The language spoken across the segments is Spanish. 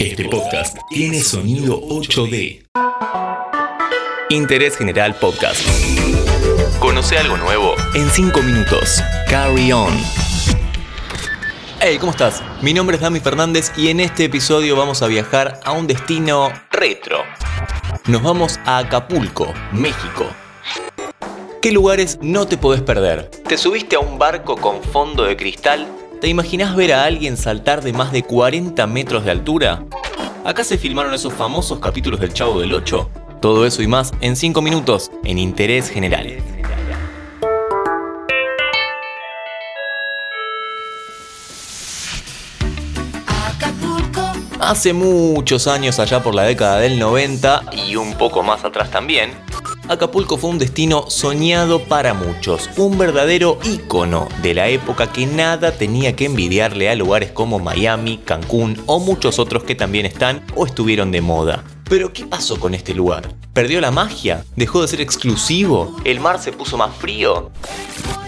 Este podcast tiene sonido 8D. Interés General Podcast. Conoce algo nuevo en 5 minutos. Carry on. Hey, ¿cómo estás? Mi nombre es Dami Fernández y en este episodio vamos a viajar a un destino retro. Nos vamos a Acapulco, México. ¿Qué lugares no te podés perder? ¿Te subiste a un barco con fondo de cristal? ¿Te imaginas ver a alguien saltar de más de 40 metros de altura? Acá se filmaron esos famosos capítulos del Chavo del 8. Todo eso y más en 5 minutos en Interés General. Hace muchos años, allá por la década del 90 y un poco más atrás también, Acapulco fue un destino soñado para muchos, un verdadero ícono de la época que nada tenía que envidiarle a lugares como Miami, Cancún o muchos otros que también están o estuvieron de moda. Pero ¿qué pasó con este lugar? ¿Perdió la magia? ¿Dejó de ser exclusivo? ¿El mar se puso más frío?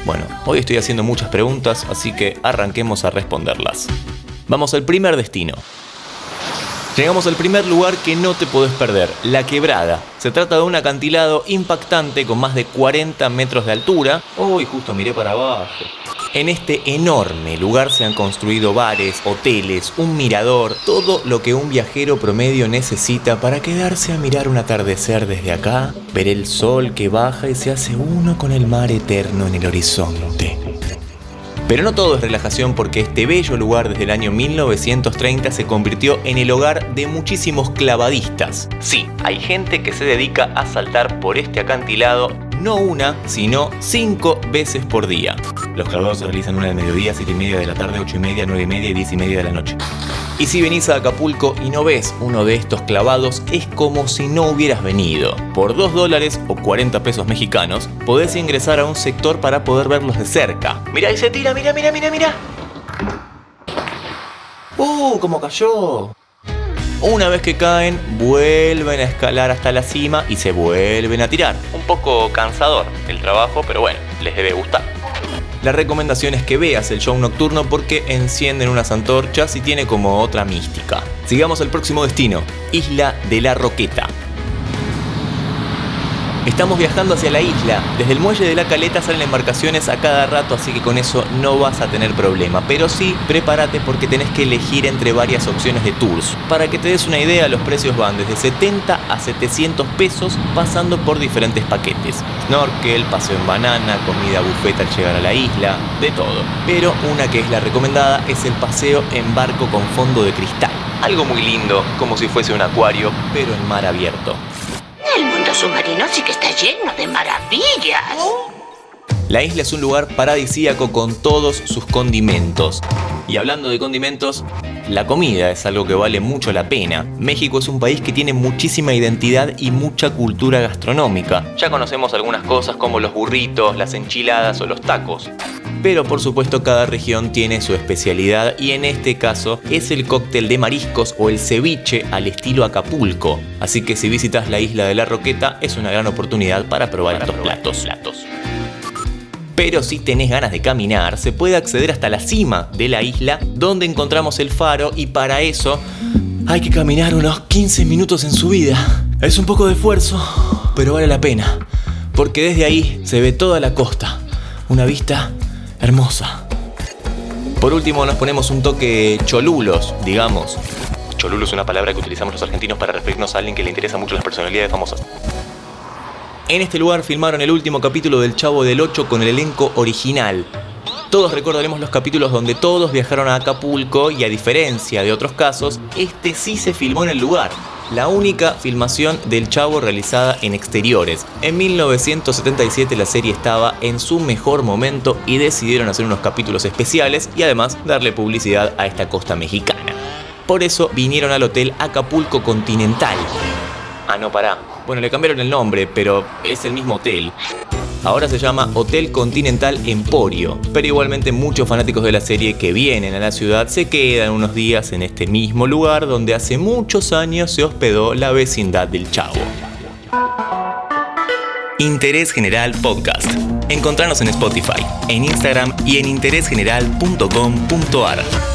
Bueno, hoy estoy haciendo muchas preguntas, así que arranquemos a responderlas. Vamos al primer destino. Llegamos al primer lugar que no te podés perder, La Quebrada. Se trata de un acantilado impactante con más de 40 metros de altura. Uy, justo miré para abajo. En este enorme lugar se han construido bares, hoteles, un mirador, todo lo que un viajero promedio necesita para quedarse a mirar un atardecer desde acá, ver el sol que baja y se hace uno con el mar eterno en el horizonte. Pero no todo es relajación porque este bello lugar desde el año 1930 se convirtió en el hogar de muchísimos clavadistas. Sí, hay gente que se dedica a saltar por este acantilado no una, sino cinco veces por día. Los clavados se realizan una de mediodía, siete y media de la tarde, ocho y media, nueve y media y diez y media de la noche. Y si venís a Acapulco y no ves uno de estos clavados, es como si no hubieras venido. Por 2 dólares o 40 pesos mexicanos, podés ingresar a un sector para poder verlos de cerca. Mira y se tira, mira, mira, mira, mira. ¡Uh! ¿Cómo cayó? Una vez que caen, vuelven a escalar hasta la cima y se vuelven a tirar. Un poco cansador el trabajo, pero bueno, les debe gustar. La recomendación es que veas el show nocturno porque encienden unas antorchas y tiene como otra mística. Sigamos al próximo destino, Isla de la Roqueta. Estamos viajando hacia la isla. Desde el muelle de la caleta salen embarcaciones a cada rato, así que con eso no vas a tener problema. Pero sí, prepárate porque tenés que elegir entre varias opciones de tours. Para que te des una idea, los precios van desde 70 a 700 pesos, pasando por diferentes paquetes. Snorkel, paseo en banana, comida buffet al llegar a la isla, de todo. Pero una que es la recomendada es el paseo en barco con fondo de cristal. Algo muy lindo, como si fuese un acuario, pero en mar abierto. El mundo submarino sí que está lleno de maravillas. La isla es un lugar paradisíaco con todos sus condimentos. Y hablando de condimentos, la comida es algo que vale mucho la pena. México es un país que tiene muchísima identidad y mucha cultura gastronómica. Ya conocemos algunas cosas como los burritos, las enchiladas o los tacos. Pero por supuesto cada región tiene su especialidad y en este caso es el cóctel de mariscos o el ceviche al estilo Acapulco. Así que si visitas la isla de la Roqueta es una gran oportunidad para probar estos platos. Pero si tenés ganas de caminar, se puede acceder hasta la cima de la isla donde encontramos el faro y para eso hay que caminar unos 15 minutos en subida. Es un poco de esfuerzo, pero vale la pena, porque desde ahí se ve toda la costa, una vista hermosa. Por último nos ponemos un toque cholulos, digamos. Cholulo es una palabra que utilizamos los argentinos para referirnos a alguien que le interesa mucho las personalidades famosas. En este lugar filmaron el último capítulo del Chavo del 8 con el elenco original. Todos recordaremos los capítulos donde todos viajaron a Acapulco y a diferencia de otros casos, este sí se filmó en el lugar. La única filmación del Chavo realizada en exteriores. En 1977 la serie estaba en su mejor momento y decidieron hacer unos capítulos especiales y además darle publicidad a esta costa mexicana. Por eso vinieron al hotel Acapulco Continental. Ah, no, pará. Bueno, le cambiaron el nombre, pero es el mismo hotel. Ahora se llama Hotel Continental Emporio, pero igualmente muchos fanáticos de la serie que vienen a la ciudad se quedan unos días en este mismo lugar donde hace muchos años se hospedó la vecindad del Chavo. Interés General Podcast. Encontrarnos en Spotify, en Instagram y en interésgeneral.com.ar.